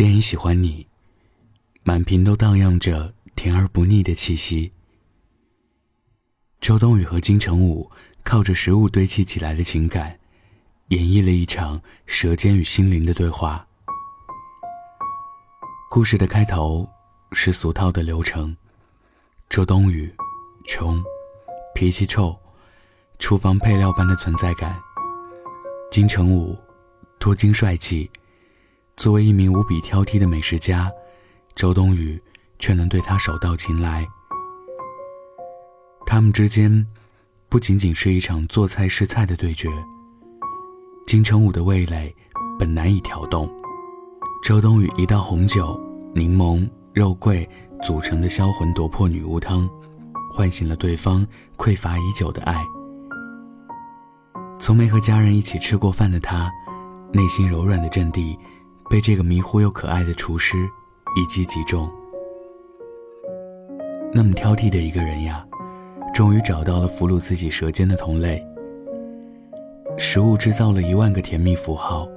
电影《喜欢你》，满屏都荡漾着甜而不腻的气息。周冬雨和金城武靠着食物堆砌起来的情感，演绎了一场舌尖与心灵的对话。故事的开头是俗套的流程：周冬雨，穷，脾气臭，厨房配料般的存在感；金城武，多金帅气。作为一名无比挑剔的美食家，周冬雨却能对他手到擒来。他们之间不仅仅是一场做菜试菜的对决。金城武的味蕾本难以调动，周冬雨一道红酒、柠檬、肉桂组成的销魂夺魄女巫汤，唤醒了对方匮乏已久的爱。从没和家人一起吃过饭的他，内心柔软的阵地。被这个迷糊又可爱的厨师一击即中。那么挑剔的一个人呀，终于找到了俘虏自己舌尖的同类。食物制造了一万个甜蜜符号，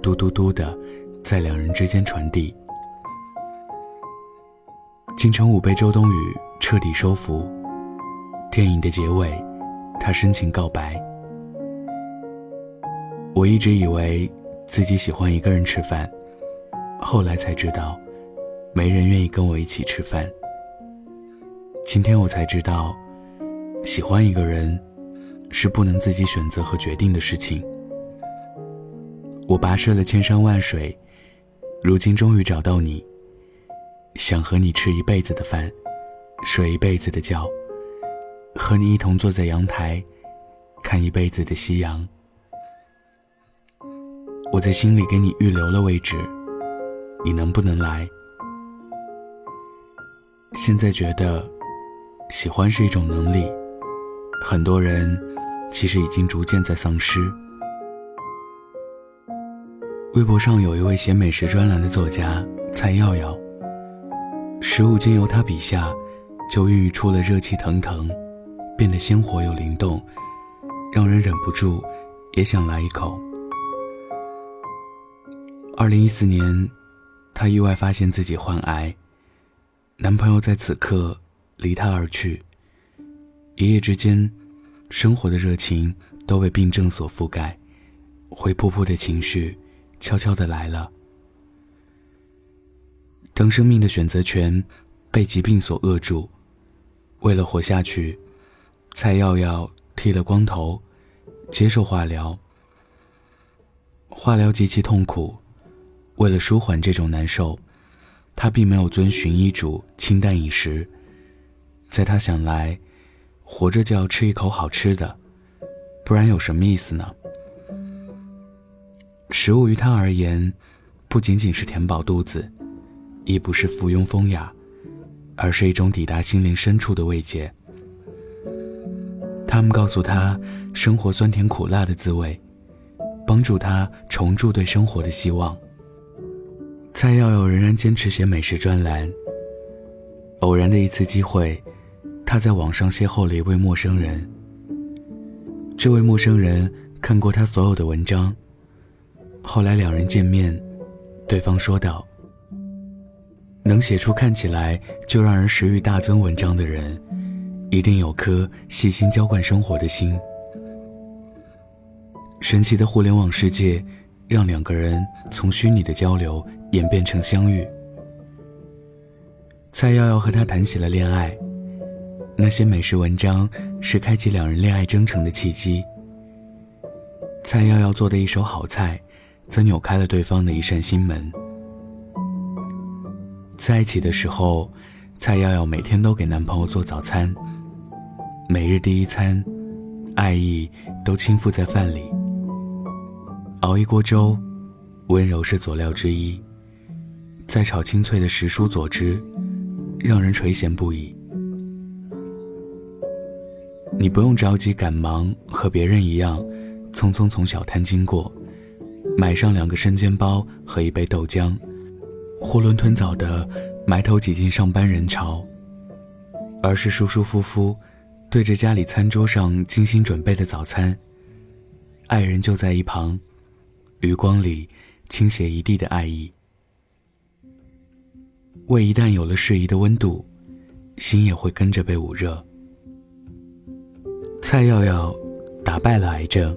嘟嘟嘟的，在两人之间传递。金城武被周冬雨彻底收服。电影的结尾，他深情告白：“我一直以为。”自己喜欢一个人吃饭，后来才知道，没人愿意跟我一起吃饭。今天我才知道，喜欢一个人，是不能自己选择和决定的事情。我跋涉了千山万水，如今终于找到你。想和你吃一辈子的饭，睡一辈子的觉，和你一同坐在阳台，看一辈子的夕阳。我在心里给你预留了位置，你能不能来？现在觉得，喜欢是一种能力，很多人其实已经逐渐在丧失。微博上有一位写美食专栏的作家蔡耀耀，食物经由他笔下，就孕育出了热气腾腾，变得鲜活又灵动，让人忍不住也想来一口。二零一四年，她意外发现自己患癌，男朋友在此刻离她而去。一夜之间，生活的热情都被病症所覆盖，灰扑扑的情绪悄悄的来了。当生命的选择权被疾病所扼住，为了活下去，蔡耀耀剃了光头，接受化疗。化疗极其痛苦。为了舒缓这种难受，他并没有遵循医嘱清淡饮食。在他想来，活着就要吃一口好吃的，不然有什么意思呢？食物于他而言，不仅仅是填饱肚子，亦不是附庸风雅，而是一种抵达心灵深处的慰藉。他们告诉他生活酸甜苦辣的滋味，帮助他重铸对生活的希望。蔡耀耀仍然坚持写美食专栏。偶然的一次机会，他在网上邂逅了一位陌生人。这位陌生人看过他所有的文章。后来两人见面，对方说道：“能写出看起来就让人食欲大增文章的人，一定有颗细心浇灌生活的心。”神奇的互联网世界，让两个人从虚拟的交流。演变成相遇。蔡耀耀和他谈起了恋爱，那些美食文章是开启两人恋爱征程的契机。蔡耀耀做的一手好菜，则扭开了对方的一扇心门。在一起的时候，蔡耀耀每天都给男朋友做早餐，每日第一餐，爱意都倾覆在饭里。熬一锅粥，温柔是佐料之一。再炒清脆的时蔬佐汁，让人垂涎不已。你不用着急赶忙，和别人一样，匆匆从小摊经过，买上两个生煎包和一杯豆浆，囫囵吞枣的埋头挤进上班人潮，而是舒舒服服，对着家里餐桌上精心准备的早餐，爱人就在一旁，余光里倾泻一地的爱意。胃一旦有了适宜的温度，心也会跟着被捂热。蔡耀耀打败了癌症，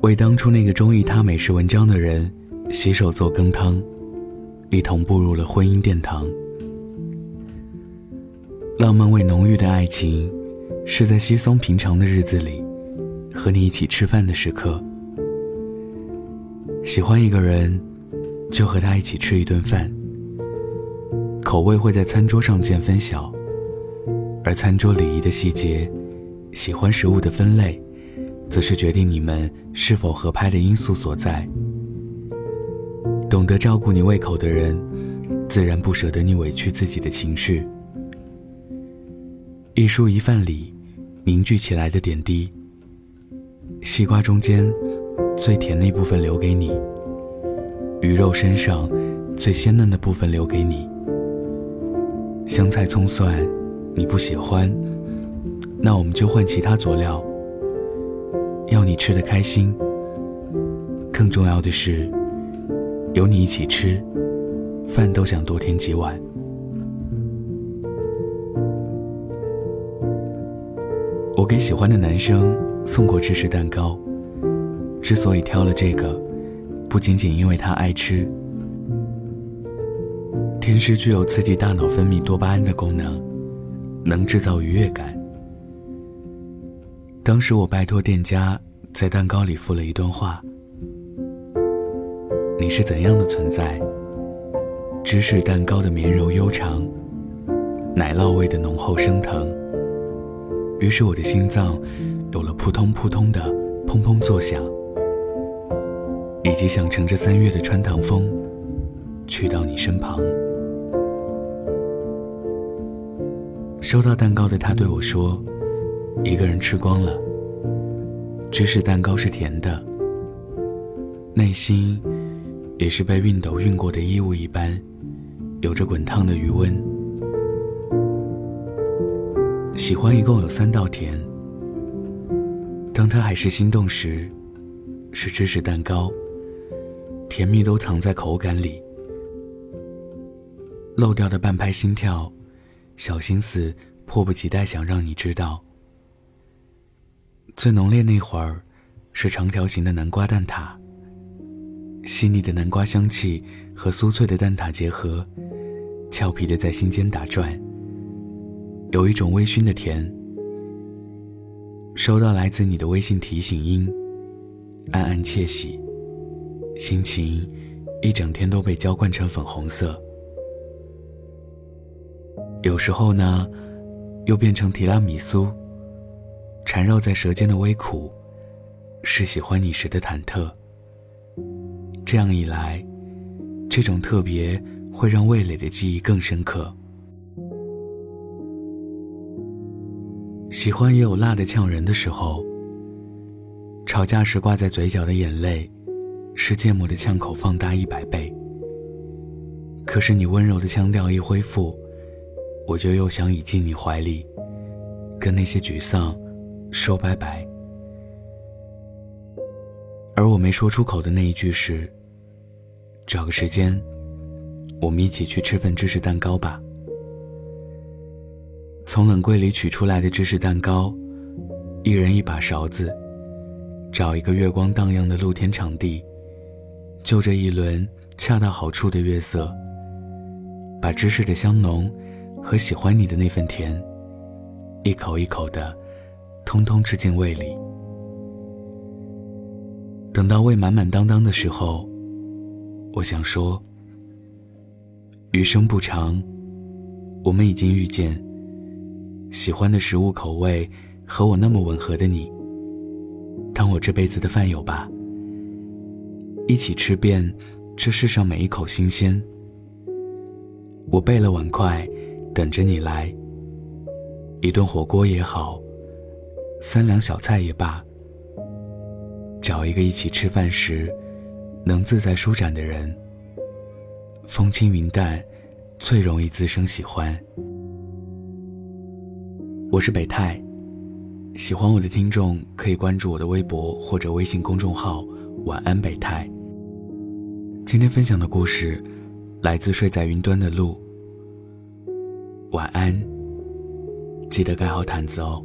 为当初那个中意他美食文章的人洗手做羹汤，一同步入了婚姻殿堂。浪漫味浓郁的爱情，是在稀松平常的日子里，和你一起吃饭的时刻。喜欢一个人，就和他一起吃一顿饭。口味会在餐桌上见分晓，而餐桌礼仪的细节，喜欢食物的分类，则是决定你们是否合拍的因素所在。懂得照顾你胃口的人，自然不舍得你委屈自己的情绪。一蔬一饭里凝聚起来的点滴，西瓜中间最甜那部分留给你，鱼肉身上最鲜嫩的部分留给你。香菜葱蒜你不喜欢，那我们就换其他佐料。要你吃的开心，更重要的是有你一起吃，饭都想多添几碗。我给喜欢的男生送过芝士蛋糕，之所以挑了这个，不仅仅因为他爱吃。甜食具有刺激大脑分泌多巴胺的功能，能制造愉悦感。当时我拜托店家在蛋糕里附了一段话：“你是怎样的存在？芝士蛋糕的绵柔悠长，奶酪味的浓厚升腾。”于是我的心脏有了扑通扑通的砰砰作响，以及想乘着三月的穿堂风去到你身旁。收到蛋糕的他对我说：“一个人吃光了。”芝士蛋糕是甜的，内心也是被熨斗熨过的衣物一般，有着滚烫的余温。喜欢一共有三道甜。当他还是心动时，是芝士蛋糕，甜蜜都藏在口感里。漏掉的半拍心跳，小心思迫不及待想让你知道。最浓烈那会儿，是长条形的南瓜蛋挞。细腻的南瓜香气和酥脆的蛋挞结合，俏皮的在心间打转。有一种微醺的甜。收到来自你的微信提醒音，暗暗窃喜，心情一整天都被浇灌成粉红色。有时候呢，又变成提拉米苏。缠绕在舌尖的微苦，是喜欢你时的忐忑。这样一来，这种特别会让味蕾的记忆更深刻。喜欢也有辣的呛人的时候。吵架时挂在嘴角的眼泪，是芥末的呛口放大一百倍。可是你温柔的腔调一恢复，我就又想倚进你怀里，跟那些沮丧说拜拜。而我没说出口的那一句是：找个时间，我们一起去吃份芝士蛋糕吧。从冷柜里取出来的芝士蛋糕，一人一把勺子，找一个月光荡漾的露天场地，就这一轮恰到好处的月色，把芝士的香浓和喜欢你的那份甜，一口一口的，通通吃进胃里。等到胃满满当当的时候，我想说：余生不长，我们已经遇见。喜欢的食物口味和我那么吻合的你，当我这辈子的饭友吧。一起吃遍这世上每一口新鲜。我备了碗筷，等着你来。一顿火锅也好，三两小菜也罢。找一个一起吃饭时能自在舒展的人。风轻云淡，最容易滋生喜欢。我是北泰，喜欢我的听众可以关注我的微博或者微信公众号“晚安北泰”。今天分享的故事来自睡在云端的鹿，晚安，记得盖好毯子哦。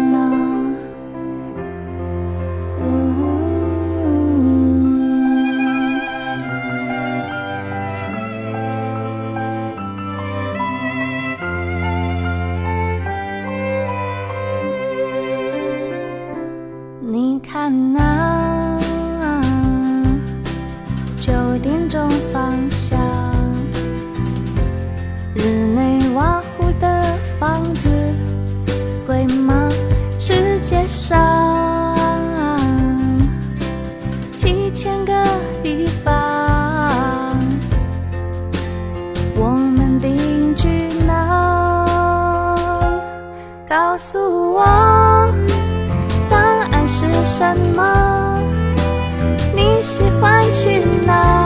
你看那啊九点钟方向日内瓦湖的房子贵吗世界上。七千个地方。我们定居哪告诉什么？你喜欢去哪？